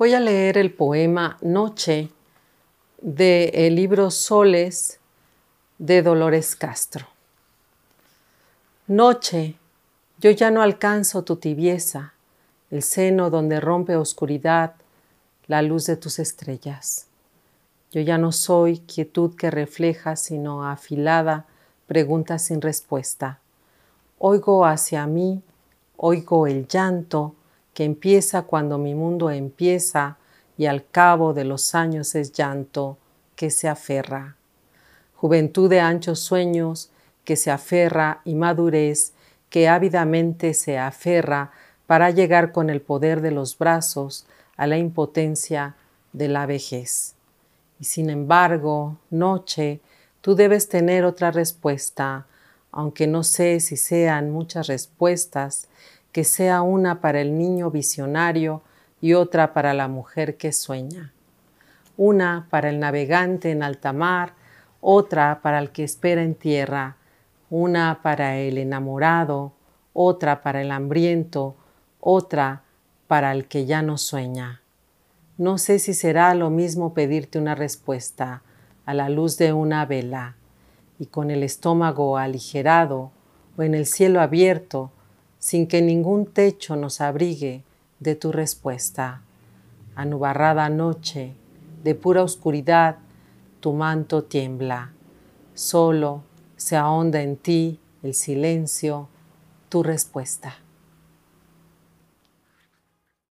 Voy a leer el poema Noche del libro Soles de Dolores Castro. Noche, yo ya no alcanzo tu tibieza, el seno donde rompe oscuridad la luz de tus estrellas. Yo ya no soy quietud que refleja, sino afilada pregunta sin respuesta. Oigo hacia mí, oigo el llanto empieza cuando mi mundo empieza y al cabo de los años es llanto que se aferra. Juventud de anchos sueños que se aferra y madurez que ávidamente se aferra para llegar con el poder de los brazos a la impotencia de la vejez. Y sin embargo, noche, tú debes tener otra respuesta, aunque no sé si sean muchas respuestas, que sea una para el niño visionario y otra para la mujer que sueña. Una para el navegante en alta mar, otra para el que espera en tierra, una para el enamorado, otra para el hambriento, otra para el que ya no sueña. No sé si será lo mismo pedirte una respuesta a la luz de una vela y con el estómago aligerado o en el cielo abierto, sin que ningún techo nos abrigue de tu respuesta. Anubarrada noche, de pura oscuridad, tu manto tiembla. Solo se ahonda en ti el silencio, tu respuesta.